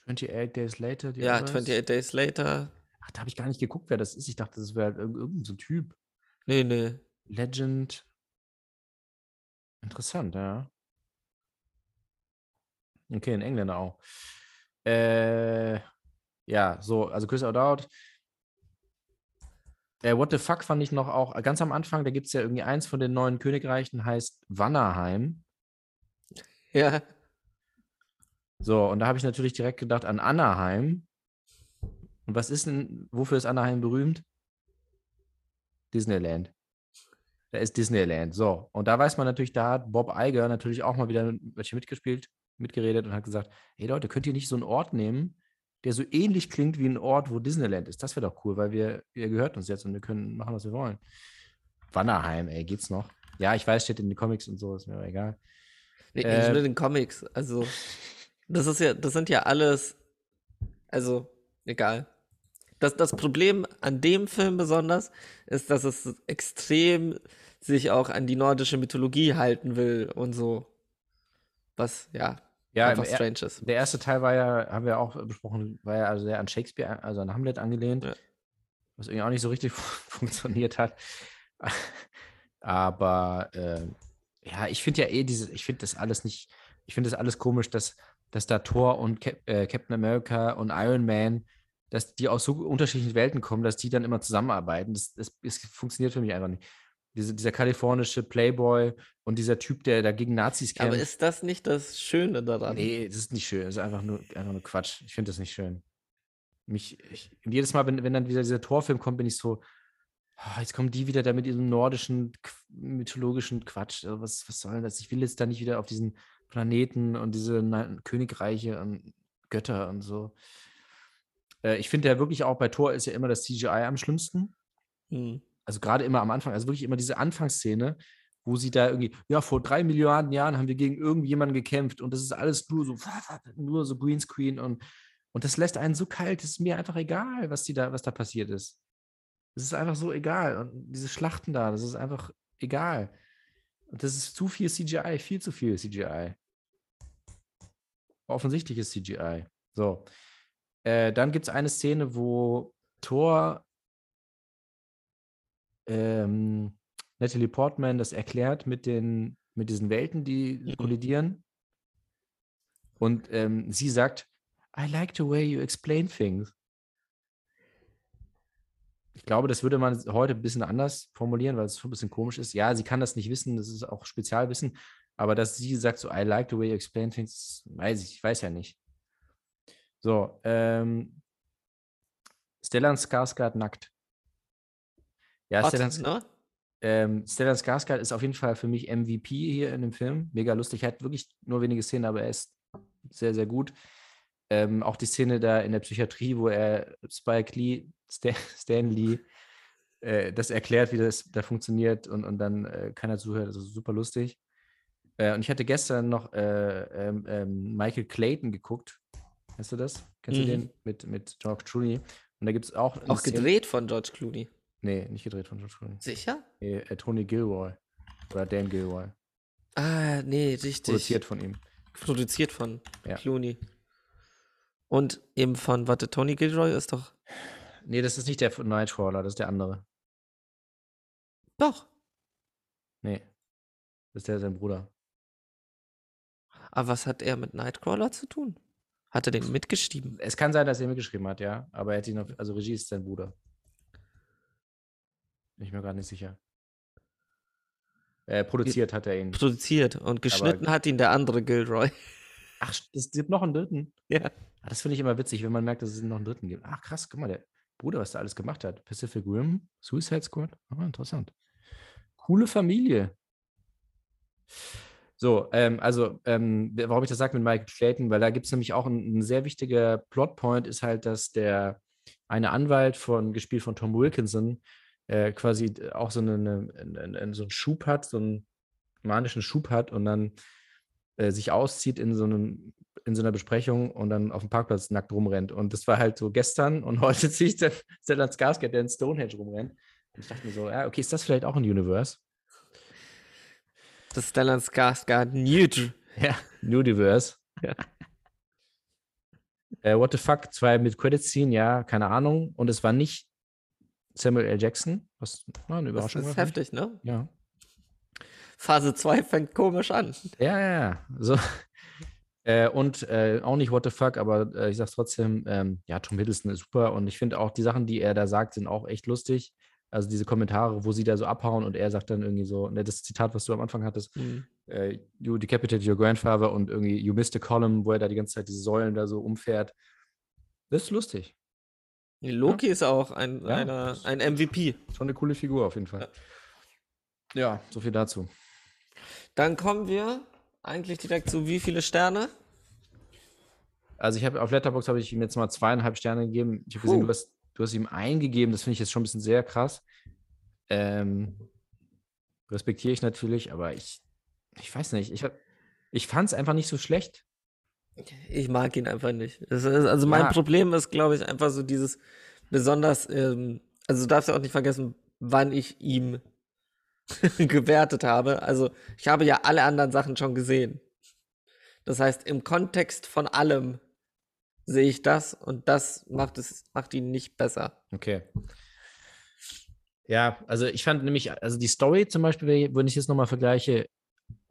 28 Days Later. die Ja, Others? 28 Days Later. Ach, da habe ich gar nicht geguckt, wer das ist. Ich dachte, das wäre halt irg- irgendein so Typ. Nee, nee. Legend. Interessant, ja. Okay, ein Engländer auch. Äh, ja, so, also Chris O'Dowd. Äh, What the fuck fand ich noch auch, äh, ganz am Anfang, da gibt es ja irgendwie eins von den neuen Königreichen, heißt Wannerheim. Ja. So, und da habe ich natürlich direkt gedacht an Anaheim. Und was ist denn, wofür ist Anaheim berühmt? Disneyland. Da ist Disneyland. So. Und da weiß man natürlich, da hat Bob Iger natürlich auch mal wieder welche mitgespielt, mitgeredet und hat gesagt: Hey Leute, könnt ihr nicht so einen Ort nehmen, der so ähnlich klingt wie ein Ort, wo Disneyland ist? Das wäre doch cool, weil wir, ihr gehört uns jetzt und wir können machen, was wir wollen. Wannerheim, ey, geht's noch? Ja, ich weiß, steht in den Comics und so, ist mir aber egal. Nee, Äh, nicht nur den Comics. Also, das ist ja, das sind ja alles, also, egal. Das, das Problem an dem Film besonders ist, dass es extrem sich auch an die nordische Mythologie halten will und so. Was, ja, Ja, einfach strange ist. Der erste Teil war ja, haben wir auch besprochen, war ja also sehr an Shakespeare, also an Hamlet angelehnt, Ja. was irgendwie auch nicht so richtig funktioniert hat. Aber äh, ja, ich finde ja eh diese, ich finde das alles nicht, ich finde das alles komisch, dass, dass da Thor und Cap, äh, Captain America und Iron Man, dass die aus so unterschiedlichen Welten kommen, dass die dann immer zusammenarbeiten. Das, das, das funktioniert für mich einfach nicht. Diese, dieser kalifornische Playboy und dieser Typ, der da gegen Nazis kämpft. Aber ist das nicht das Schöne daran? Nee, das ist nicht schön. Das ist einfach nur, einfach nur Quatsch. Ich finde das nicht schön. Mich, ich, und jedes Mal, wenn, wenn dann wieder dieser Torfilm kommt, bin ich so, ah, jetzt kommen die wieder da mit diesem nordischen, mythologischen Quatsch. Also Was, was soll denn das? Ich will jetzt da nicht wieder auf diesen Planeten und diese Königreiche und Götter und so. Äh, ich finde ja wirklich auch bei Thor ist ja immer das CGI am schlimmsten Hm. also gerade immer am Anfang, also wirklich immer diese Anfangsszene, wo sie da irgendwie, ja, vor drei Milliarden Jahren haben wir gegen irgendjemanden gekämpft und das ist alles nur so, nur so Greenscreen und, und das lässt einen so kalt, es ist mir einfach egal, was die da, was da passiert ist. Es ist einfach so egal. Und diese Schlachten da, das ist einfach egal. Und das ist zu viel CGI, viel zu viel CGI. Offensichtliches CGI. So. Äh, dann gibt es eine Szene, wo Thor ähm, Natalie Portman das erklärt mit, den, mit diesen Welten, die Mhm. kollidieren. Und ähm, sie sagt, I like the way you explain things. Ich glaube, das würde man heute ein bisschen anders formulieren, weil es schon ein bisschen komisch ist. Ja, sie kann das nicht wissen, das ist auch Spezialwissen, aber dass sie sagt so, I like the way you explain things, weiß ich, ich weiß ja nicht. So, ähm, Stellan Skarsgård nackt. Ja, Hot, Stellan, ne? ähm, Stellan Skarsgård ist auf jeden Fall für mich MVP hier in dem Film. Mega lustig. Er hat wirklich nur wenige Szenen, aber er ist sehr, sehr gut. Ähm, auch die Szene da in der Psychiatrie, wo er Spike Lee, Stan, Stan Lee, äh, das erklärt, wie das da funktioniert und, und dann äh, keiner zuhört. Das ist super lustig. Äh, und ich hatte gestern noch äh, ähm, ähm, Michael Clayton geguckt. Kennst du das? Kennst Mhm. du den? Mit, mit George Clooney. Und da gibt es auch. Auch gedreht von George Clooney. Nee, nicht gedreht von George Clooney. Sicher? Nee, äh, Tony Gilroy. Oder Dan Gilroy. Ah, nee, richtig. Produziert von ihm. Produziert von Ja. Clooney. Und eben von, warte, Tony Gilroy ist doch. Nee, das ist nicht der von Nightcrawler, das ist der andere. Doch. Nee. Das ist der sein Bruder. Aber was hat er mit Nightcrawler zu tun? Hat er den mitgeschrieben? Es kann sein, dass er mitgeschrieben hat, ja. Aber er hat ihn auf, also Regie ist sein Bruder. Bin ich mir gar nicht sicher. Äh, produziert hat er ihn. Produziert und geschnitten hat ihn der andere Gilroy. Ach, es gibt noch einen dritten. ja. Ah, das finde ich immer witzig, wenn man merkt, dass es noch einen dritten gibt. Ach, krass, guck mal, der Bruder, was der alles gemacht hat. Pacific Rim, Suicide Squad. Ah, interessant. Coole Familie. So, ähm, also, ähm, warum ich das sage mit Michael Clayton, weil da gibt es nämlich auch ein, ein sehr wichtiger Plotpoint, ist halt, dass der eine Anwalt von, gespielt von Tom Wilkinson, äh, quasi auch so, eine, eine, eine, so einen Schub hat, so einen manischen Schub hat und dann äh, sich auszieht in so einem in so einer Besprechung und dann auf dem Parkplatz nackt rumrennt. Und das war halt so gestern und heute sehe ich dann Stellan Skarsgård, der in Stonehenge rumrennt. Und ich dachte mir so, ja, okay, ist das vielleicht auch ein Universe? Das ist Stellan Skarsgård Newt. Ja, Universe. Ja. Äh, what the fuck, zwei mit Credit Scene, ja, keine Ahnung. Und es war nicht Samuel L. Jackson, was na, eine Das Überraschung ist für mich. heftig, ne? Ja. Phase 2 fängt komisch an. Ja, ja, ja. So. Äh, und äh, auch nicht what the fuck, aber äh, ich sag's trotzdem, ähm, ja, Tom Hiddleston ist super und ich finde auch die Sachen, die er da sagt, sind auch echt lustig. Also diese Kommentare, wo sie da so abhauen und er sagt dann irgendwie so, ne, das Zitat, was du am Anfang hattest, Mhm. äh, you decapitated your grandfather und irgendwie you missed a column, wo er da die ganze Zeit diese Säulen da so umfährt. Das ist lustig. Loki ist auch ein, Ja, einer, das- ein MVP. Schon eine coole Figur auf jeden Fall. Ja, so viel dazu. Dann kommen wir eigentlich direkt zu wie viele Sterne? Also ich habe auf Letterbox habe ich ihm jetzt mal zweieinhalb Sterne gegeben. Ich habe gesehen, du hast, du hast ihm eingegeben. Das finde ich jetzt schon ein bisschen sehr krass. Ähm, respektiere ich natürlich, aber ich, ich weiß nicht. Ich, hab- ich fand es einfach nicht so schlecht. Ich mag ihn einfach nicht. Ist, also mein Ja. Problem ist, glaube ich, einfach so dieses besonders, ähm, also du darfst ja auch nicht vergessen, wann ich ihm gewertet habe. Also ich habe ja alle anderen Sachen schon gesehen. Das heißt, im Kontext von allem sehe ich das und das macht es, macht ihn nicht besser. Okay. Ja, also ich fand nämlich, also die Story zum Beispiel, wenn ich- jetzt nochmal vergleiche,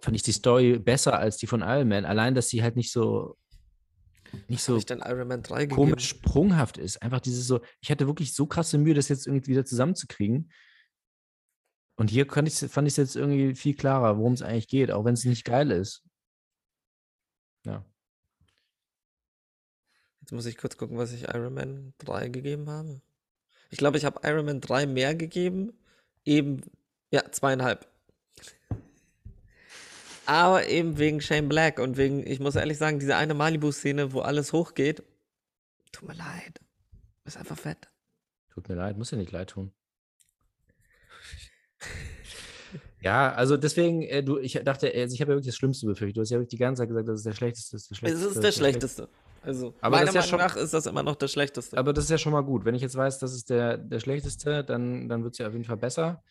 fand ich die Story besser als die von Iron Man. Allein, dass sie halt nicht so, nicht So 3 gegeben. komisch sprunghaft ist. Einfach dieses so, ich hatte wirklich so krasse Mühe, das jetzt irgendwie wieder zusammenzukriegen. Und hier fand ich fand ich es jetzt irgendwie viel klarer, worum es eigentlich geht, auch wenn es nicht geil ist. Ja. Jetzt muss ich kurz gucken, was ich Iron Man 3 gegeben habe. Ich glaube, ich habe Iron Man 3 mehr gegeben. Eben, ja, zweieinhalb. Aber eben wegen Shane Black und wegen, ich muss ehrlich sagen, diese eine Malibu-Szene, wo alles hochgeht. Tut mir leid. Ist einfach fett. Tut mir leid, muss ja nicht leid tun. Ja, also deswegen, äh, du, ich dachte, also ich habe ja wirklich das Schlimmste befürchtet. Du hast ja wirklich die ganze Zeit gesagt, das ist der schlechteste. Das ist der Es schlechteste, ist der das schlechteste. Also, Aber meiner das ist ja Meinung schon- nach ist das immer noch der schlechteste. Aber das ist ja schon mal gut. Wenn ich jetzt weiß, das ist der, der schlechteste, dann, dann wird es ja auf jeden Fall besser.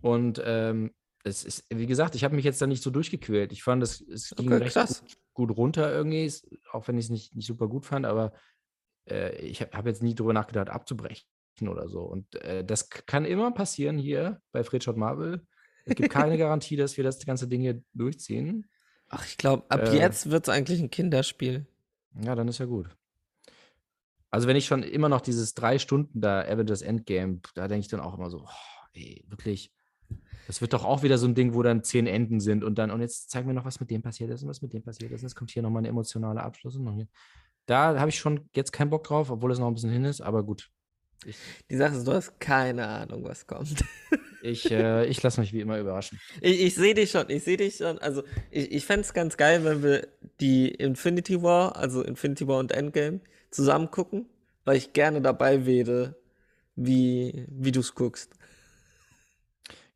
Und ähm, es ist, wie gesagt, ich habe mich jetzt da nicht so durchgequält. Ich fand, es, es ging Okay, recht gut, gut runter irgendwie, auch wenn ich es nicht, nicht super gut fand, aber äh, ich habe hab jetzt nie drüber nachgedacht, abzubrechen oder so. Und äh, das kann immer passieren hier bei Fredshot Marvel. Es gibt keine Garantie, dass wir das ganze Ding hier durchziehen. Ach, ich glaube, ab Äh. jetzt wird es eigentlich ein Kinderspiel. Ja, dann ist ja gut. Also wenn ich schon immer noch dieses drei Stunden da Avengers Endgame, da denke ich dann auch immer so, oh, ey, wirklich, das wird doch auch wieder so ein Ding, wo dann zehn Enden sind und dann, und jetzt zeig mir noch, was mit dem passiert ist und was mit dem passiert ist. Und jetzt kommt hier nochmal ein emotionaler Abschluss und noch hier. Da habe ich schon jetzt keinen Bock drauf, obwohl es noch ein bisschen hin ist, aber gut. Ich, Die Sache ist, du hast keine Ahnung, was kommt. ich, äh, ich lasse mich wie immer überraschen. Ich, ich sehe dich schon, ich sehe dich schon. Also, ich, ich fände es ganz geil, wenn wir die Infinity War, also Infinity War und Endgame, zusammen gucken, weil ich gerne dabei wäre, wie, wie du es guckst.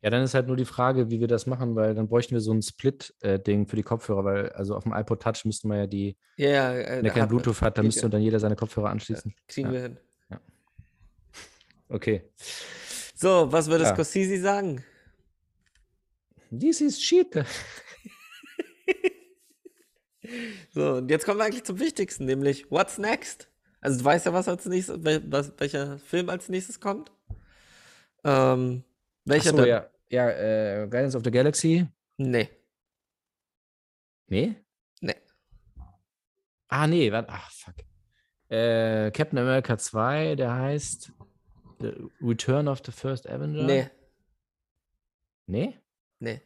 Ja, dann ist halt nur die Frage, wie wir das machen, weil dann bräuchten wir so ein Split-Ding für die Kopfhörer, weil also auf dem iPod Touch müssten wir ja die, Ja, ja, äh, wenn der kein Bluetooth hat, dann müsste dann jeder seine Kopfhörer anschließen. Kriegen Ja. wir hin. Okay. So, was würde Ja. Scorsese sagen? This is shit. So, und jetzt kommen wir eigentlich zum Wichtigsten, nämlich What's next? Also, du weißt ja, was als nächstes, was, welcher Film als nächstes kommt. Ähm, welcher Achso, denn? ja, ja äh, Guardians of the Galaxy. Nee, Nee? nee. Ah, nee, warte. Ach, fuck. Äh, Captain America 2, der heißt Return of the First Avenger. Nee, Nee? nee.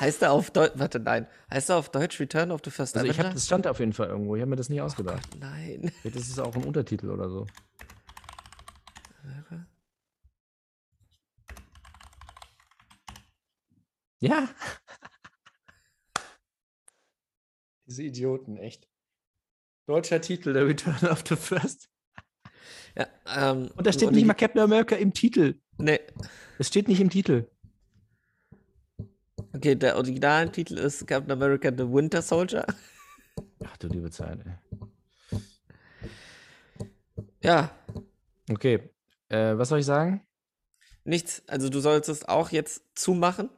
Heißt er auf Deutsch, warte, nein. Heißt er auf Deutsch Return of the First Also ich Avenger? habe das stand auf jeden Fall irgendwo. Ich habe mir das nicht oh ausgedacht. Gott, nein. Vielleicht ist es auch ein Untertitel oder so. Ja. Diese Idioten, echt. Deutscher Titel, der Return of the First. Ja, ähm, Und da steht und nicht mal Captain America im Titel. Nee, Es steht nicht im Titel. okay, der Originaltitel ist Captain America The Winter Soldier. Ach du liebe Zeit, ey. Ja, Okay. Äh, was soll ich sagen? nichts. Also, du sollst es auch jetzt zumachen.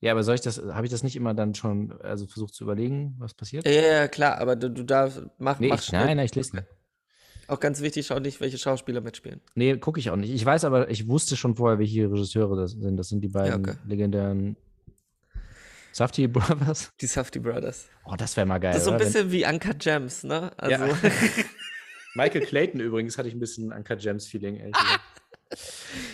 Ja, aber soll ich das, habe ich das nicht immer dann schon, also versucht zu überlegen, was passiert? Ja, ja, klar, aber du, du darfst, mach, nee, mach ich, nein, nein, ich lese. Auch ganz wichtig, schau nicht, welche Schauspieler mitspielen. Nee, gucke ich auch nicht. Ich weiß aber, ich wusste schon vorher, welche Regisseure das sind. Das sind die beiden okay. legendären Safety Brothers. Die Safety Brothers. Oh, das wäre mal geil. Das ist so ein oder? Wenn- bisschen wie Uncut Gems, ne? Also, Ja. Michael Clayton übrigens hatte ich ein bisschen Uncut Gems Feeling. ehrlich gesagt.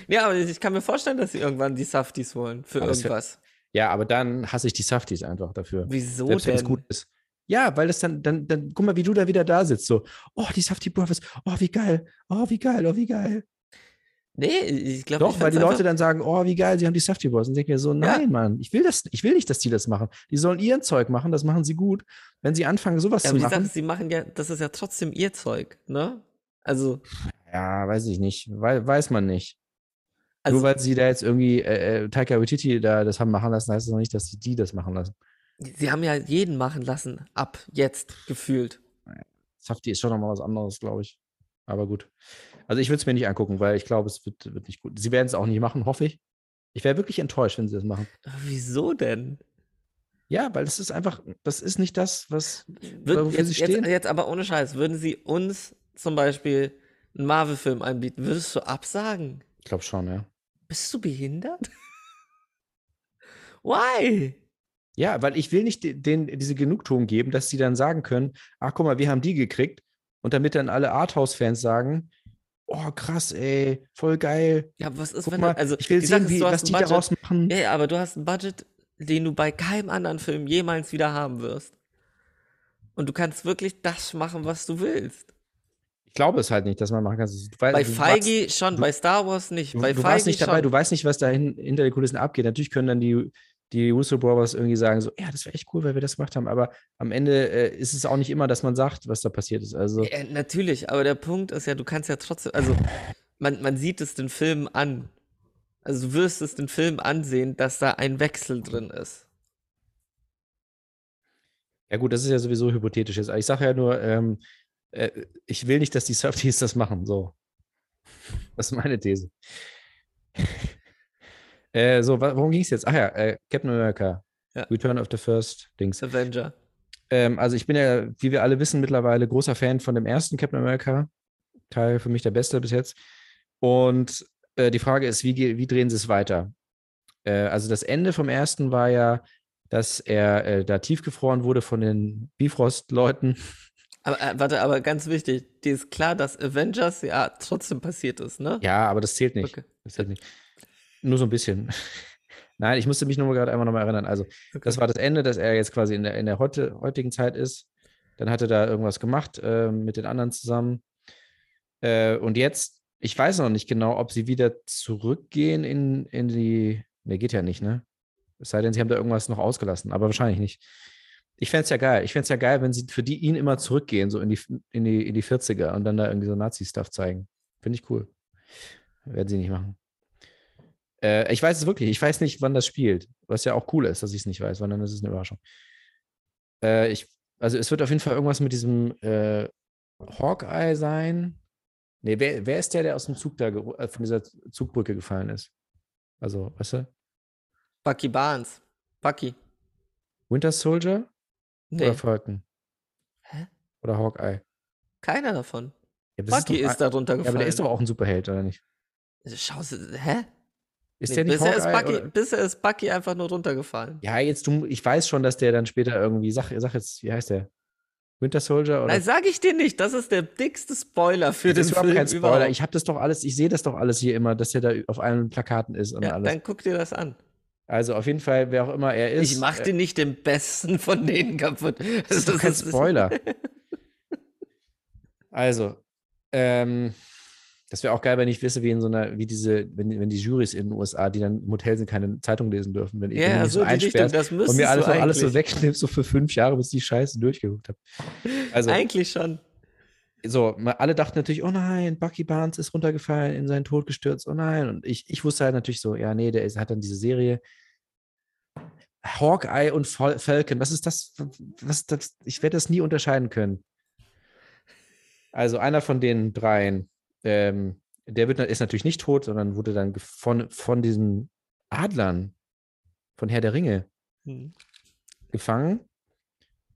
ja, aber ich kann mir vorstellen, dass sie irgendwann die Safties wollen für Aber das wär- irgendwas. ja, aber dann hasse ich die Safties einfach dafür. Wieso Selbst wenn es denn? gut ist. Ja, weil das dann, dann, dann, guck mal, wie du da wieder da sitzt. So, oh, die Safety Brothers, oh, wie geil, oh, wie geil, oh, wie geil. Nee, ich glaube, Doch, weil die Leute dann sagen, oh, wie geil, sie haben die Safety Boys. Und ich denke mir so, nein, Mann, ich will das, ich will nicht, dass die das machen. Die sollen ihren Zeug machen, das machen sie gut. Wenn sie anfangen, sowas Ja, zu aber die machen. Sache, sie machen ja, das ist ja trotzdem ihr Zeug, ne? Also, Ja, weiß ich nicht. Wei- weiß man nicht. also Nur weil sie da jetzt irgendwie äh, äh, Taika Waititi da das haben machen lassen, heißt das noch nicht, dass sie die das machen lassen. Sie haben ja jeden machen lassen, ab jetzt gefühlt. Safety ist schon nochmal was anderes, glaube ich. Aber gut. Also ich würde es mir nicht angucken, weil ich glaube, es wird, wird nicht gut. Sie werden es auch nicht machen, hoffe ich. Ich wäre wirklich enttäuscht, wenn sie das machen. Wieso denn? Ja, weil das ist einfach, das ist nicht das, was Würden, wofür sie jetzt, jetzt, stehen. jetzt aber ohne Scheiß, würden sie uns zum Beispiel einen Marvel-Film anbieten, würdest du absagen? Ich glaube schon, ja. Bist du behindert? Why? Ja, weil ich will nicht de- denen diese Genugtuung geben, dass sie dann sagen können, ach guck mal, wir haben die gekriegt. Und damit dann alle Arthouse-Fans sagen, oh krass, ey, voll geil. Ja, was ist, Guck wenn mal, du, also ich will sehen, ist, wie, was die Budget. daraus machen. Ja, ja, aber du hast ein Budget, den du bei keinem anderen Film jemals wieder haben wirst. Und du kannst wirklich das machen, was du willst. Ich glaube es halt nicht, dass man machen kann. Weißt- Bei Feige warst- schon, du- bei Star Wars nicht. Du, bei du Feige warst nicht dabei, schon. du weißt nicht, was da hin, hinter den Kulissen abgeht. Natürlich können dann die, die Russo Brothers irgendwie sagen, so, ja, das wäre echt cool, weil wir das gemacht haben. Aber am Ende äh, ist es auch nicht immer, dass man sagt, was da passiert ist. Also, Ja, natürlich, aber der Punkt ist ja, du kannst ja trotzdem, also man, man sieht es den Filmen an. Also du wirst es den Film ansehen, dass da ein Wechsel drin ist. ja gut, das ist ja sowieso hypothetisch jetzt. Ich sage ja nur, ähm, äh, ich will nicht, dass die Softies das machen. So. Das ist meine These. Äh, so, worum ging es jetzt? Ach ja, äh, Captain America. Ja. Return of the First Dings. Avenger. Ähm, also ich bin ja, wie wir alle wissen, mittlerweile großer Fan von dem ersten Captain America. Teil für mich der beste bis jetzt. Und äh, die Frage ist, wie, wie drehen sie es weiter? Äh, also das Ende vom ersten war ja, dass er äh, da tiefgefroren wurde von den Bifrost-Leuten. Aber äh, warte, aber ganz wichtig, dir ist klar, dass Avengers ja trotzdem passiert ist, ne? Ja, aber das zählt nicht. Okay. Das zählt nicht. Nur so ein bisschen. Nein, ich musste mich nur gerade einmal nochmal erinnern. Also, das war das Ende, dass er jetzt quasi in der, in der heute, heutigen Zeit ist. Dann hat er da irgendwas gemacht äh, mit den anderen zusammen. Äh, und jetzt, ich weiß noch nicht genau, ob sie wieder zurückgehen in, in die. Ne, geht ja nicht, ne? Es sei denn, sie haben da irgendwas noch ausgelassen, aber wahrscheinlich nicht. Ich fände es ja geil. Ich fände es ja geil, wenn sie für die ihn immer zurückgehen, so in die, in die, in die 40er und dann da irgendwie so Nazi-Stuff zeigen. Finde ich cool. Werden sie nicht machen. Äh, ich weiß es wirklich. Ich weiß nicht, wann das spielt. Was ja auch cool ist, dass ich es nicht weiß, weil dann ist es eine Überraschung. Äh, ich, also es wird auf jeden Fall irgendwas mit diesem äh, Hawkeye sein. Nee, wer, wer ist der, der aus dem Zug da äh, von dieser Zugbrücke gefallen ist? Also, weißt du? Bucky Barnes. Bucky. Winter Soldier Nee, oder Falcon? Hä? Oder Hawkeye? keiner davon. Ja, Bucky doch ist, darunter Ja, gefallen. aber der ist doch auch ein Superheld, oder nicht? Schau, hä? Ist Nee, der nicht bisher, ist? Bucky, oder? bisher ist Bucky einfach nur runtergefallen. Ja, jetzt du, ich weiß schon, dass der dann später irgendwie, sag, sag jetzt, wie heißt der? Winter Soldier oder? Nein, sag ich dir nicht. Das ist der dickste Spoiler für das den ist überhaupt Film kein Spoiler. Ich habe das doch alles, ich sehe das doch alles hier immer, dass der da auf allen Plakaten ist und ja, alles. dann guck dir das an. Also auf jeden Fall, wer auch immer er ist. Ich mach äh, dir nicht den besten von denen kaputt. Das ist doch kein Spoiler. Also, ähm, das wäre auch geil, wenn ich wisse, wie in so einer, wie diese, wenn, wenn die Jurys in den USA, die dann im Hotel sind, keine Zeitung lesen dürfen, wenn, du Ja, mich so die Richtung, und mir alles, noch alles so wegnimmst, so für fünf Jahre, bis ich die Scheiße durchgeguckt habe. Also, Eigentlich schon. so, alle dachten natürlich, oh nein, Bucky Barnes ist runtergefallen, in seinen Tod gestürzt, oh nein. Und ich, ich wusste halt natürlich so, ja, nee, der ist, hat dann diese Serie. Hawkeye und Fal Falcon, was ist das? Was ist das? Ich werde das nie unterscheiden können. Also einer von den dreien, ähm, der wird, ist natürlich nicht tot, sondern wurde dann von, von diesen Adlern von Herr der Ringe Hm. gefangen,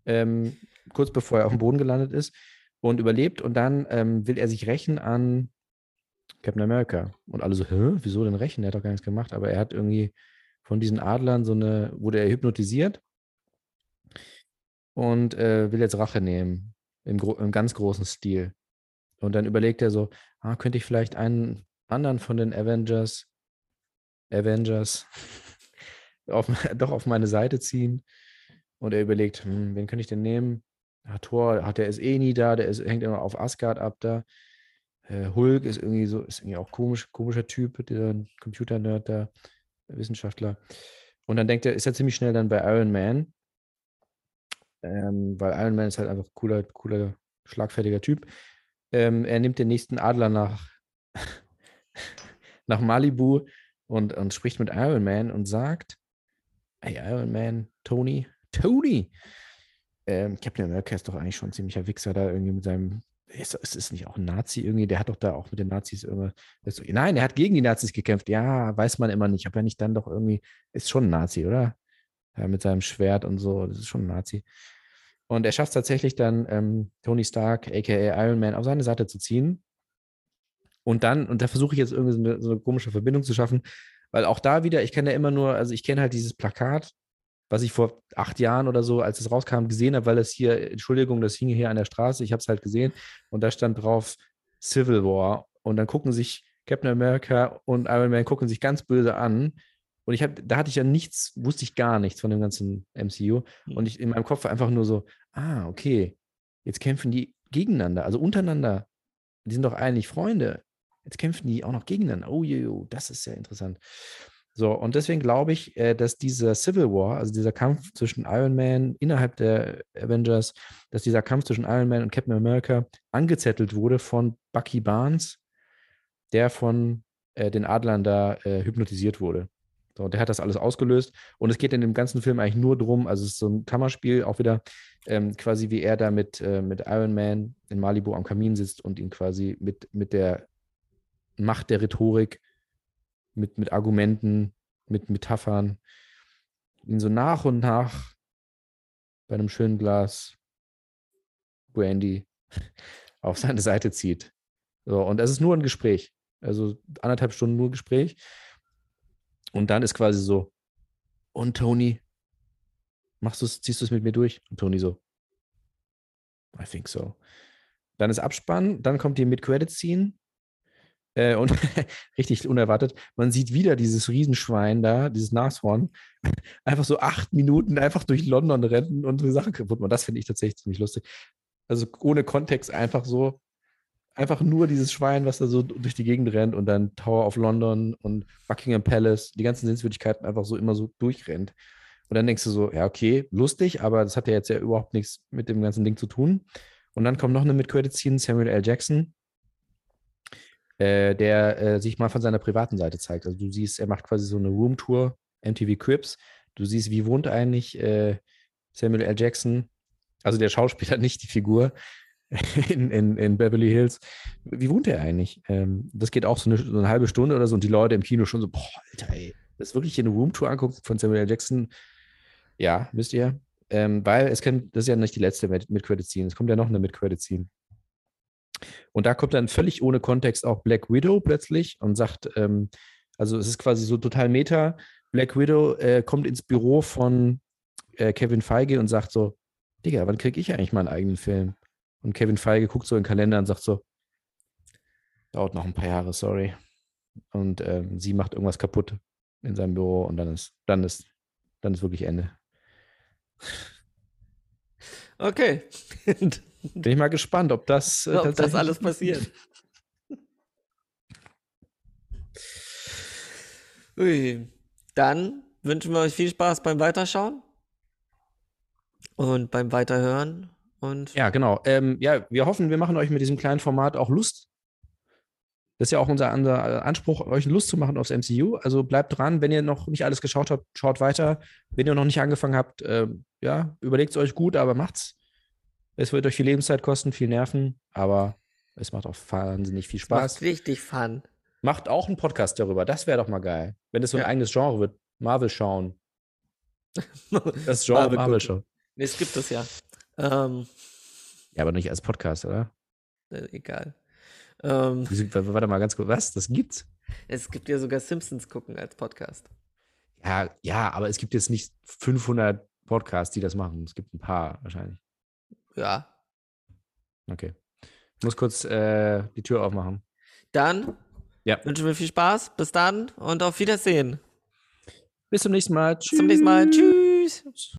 ähm, kurz bevor er auf dem Boden gelandet ist und überlebt. Und dann ähm, will er sich rächen an Captain America. Und alle so, hä, wieso denn rächen? Der hat doch gar nichts gemacht. Aber er hat irgendwie von diesen Adlern so eine, wurde er hypnotisiert und äh, will jetzt Rache nehmen. Im, im ganz großen Stil. Und dann überlegt er so, ah, könnte ich vielleicht einen anderen von den Avengers, Avengers, auf, doch auf meine Seite ziehen. Und er überlegt, hm, wen könnte ich denn nehmen? Ja, Thor, hat, der ist eh nie da, der ist, hängt immer auf Asgard ab da. Äh, Hulk ist irgendwie so, ist irgendwie auch komisch, komischer Typ, der Computer-Nerd, der Wissenschaftler. Und dann denkt er, ist er ziemlich schnell dann bei Iron Man. Ähm, weil Iron Man ist halt einfach cooler, cooler, schlagfertiger Typ. Ähm, er nimmt den nächsten Adler nach, nach Malibu und, und spricht mit Iron Man und sagt: Hey, Iron Man, Tony, Tony! Ähm, Captain America ist doch eigentlich schon ein ziemlicher Wichser da irgendwie mit seinem. Ist, ist, ist nicht auch ein Nazi irgendwie? Der hat doch da auch mit den Nazis irgendwas. So, nein, er hat gegen die Nazis gekämpft. Ja, weiß man immer nicht. Ob er nicht dann doch irgendwie. Ist schon ein Nazi, oder? Ja, mit seinem Schwert und so. Das ist schon ein Nazi. Und er schafft es tatsächlich dann, ähm, Tony Stark, aka Iron Man, auf seine Seite zu ziehen. Und dann, und da versuche ich jetzt irgendwie so eine, so eine, komische Verbindung zu schaffen, weil auch da wieder, ich kenne ja immer nur, also ich kenne halt dieses Plakat, was ich vor acht Jahren oder so, als es rauskam, gesehen habe, weil es hier, Entschuldigung, das hing hier an der Straße, ich habe es halt gesehen. Und da stand drauf Civil War. Und dann gucken sich Captain America und Iron Man gucken sich ganz böse an und ich habe, da hatte ich ja nichts, wusste ich gar nichts von dem ganzen MCU. Mhm. Und ich in meinem Kopf war einfach nur so, ah, okay, jetzt kämpfen die gegeneinander, also untereinander. Die sind doch eigentlich Freunde. Jetzt kämpfen die auch noch gegeneinander. Oh, jo, jo, das ist sehr interessant. So, und deswegen glaube ich, äh, dass dieser Civil War, also dieser Kampf zwischen Iron Man innerhalb der Avengers, dass dieser Kampf zwischen Iron Man und Captain America angezettelt wurde von Bucky Barnes, der von äh, den Adlern da äh, hypnotisiert wurde. So, der hat das alles ausgelöst. Und es geht in dem ganzen Film eigentlich nur darum, also es ist so ein Kammerspiel, auch wieder ähm, quasi wie er da mit, äh, mit Iron Man in Malibu am Kamin sitzt und ihn quasi mit, mit der Macht der Rhetorik, mit, mit Argumenten, mit Metaphern, ihn so nach und nach bei einem schönen Glas Brandy auf seine Seite zieht. So, und es ist nur ein Gespräch. Also anderthalb Stunden nur Gespräch. Und dann ist quasi so, und Tony, machst du's, ziehst du es mit mir durch? Und Tony so, I think so. Dann ist Abspann, dann kommt die Mid-Credit-Scene. Äh, und richtig unerwartet, man sieht wieder dieses Riesenschwein da, dieses Nashorn, einfach so acht Minuten einfach durch London rennen und so Sachen kaputt machen. Das finde ich tatsächlich ziemlich lustig. Also ohne Kontext einfach so, einfach nur dieses Schwein, was da so durch die Gegend rennt und dann Tower of London und Buckingham Palace, die ganzen Sehenswürdigkeiten einfach so immer so durchrennt. Und dann denkst du so, ja, okay, lustig, aber das hat ja jetzt ja überhaupt nichts mit dem ganzen Ding zu tun. Und dann kommt noch eine Mid-Credit-Scene, Samuel L. Jackson, äh, der äh, sich mal von seiner privaten Seite zeigt. Also du siehst, er macht quasi so eine Roomtour, MTV Crips. Du siehst, wie wohnt eigentlich äh, Samuel L. Jackson, also der Schauspieler, nicht die Figur, in, in, in Beverly Hills. Wie wohnt er eigentlich? Ähm, das geht auch so eine, so eine, halbe Stunde oder so und die Leute im Kino schon so, boah, Alter, ey, das ist wirklich eine Roomtour angucken von Samuel L. Jackson. Ja, wisst ihr? Ähm, weil es kann, das ist ja nicht die letzte Mid-Credit-Scene, es kommt ja noch eine Mid-Credit-Scene. Und da kommt dann völlig ohne Kontext auch Black Widow plötzlich und sagt, ähm, also es ist quasi so total Meta. Black Widow äh, kommt ins Büro von äh, Kevin Feige und sagt so, Digga, wann kriege ich eigentlich meinen eigenen Film? Und Kevin Feige guckt so in den Kalender und sagt so, dauert noch ein paar Jahre, sorry. Und ähm, sie macht irgendwas kaputt in seinem Büro und dann ist, dann ist, dann ist wirklich Ende. Okay. Bin ich mal gespannt, ob das, äh, ob das alles passiert. Ui. Dann wünschen wir euch viel Spaß beim Weiterschauen und beim Weiterhören und ja, genau. Ähm, ja, wir hoffen, wir machen euch mit diesem kleinen Format auch Lust. Das ist ja auch unser, unser Anspruch, euch Lust zu machen aufs MCU. Also bleibt dran, wenn ihr noch nicht alles geschaut habt, schaut weiter. Wenn ihr noch nicht angefangen habt, äh, ja, überlegt es euch gut, aber macht's. Es wird euch viel Lebenszeit kosten, viel Nerven, aber es macht auch wahnsinnig viel Spaß. Macht richtig Fun. Macht auch einen Podcast darüber. Das wäre doch mal geil. Wenn es so ein ja. eigenes Genre wird. Marvel schauen. Das Genre Marvel, Marvel schauen. Nee, es gibt es ja. Ähm, ja, aber nicht als Podcast, oder? Äh, egal. Ähm, Warte mal ganz kurz, was? Das gibt's? Es gibt ja sogar Simpsons gucken als Podcast. Ja, ja, aber es gibt jetzt nicht 500 Podcasts, die das machen. Es gibt ein paar wahrscheinlich. Ja. Okay. Ich muss kurz äh, die Tür aufmachen. Dann ja. wünschen wir viel Spaß. Bis dann und auf Wiedersehen. Bis zum nächsten Mal. Tschüss. Bis zum nächsten Mal. Tschüss.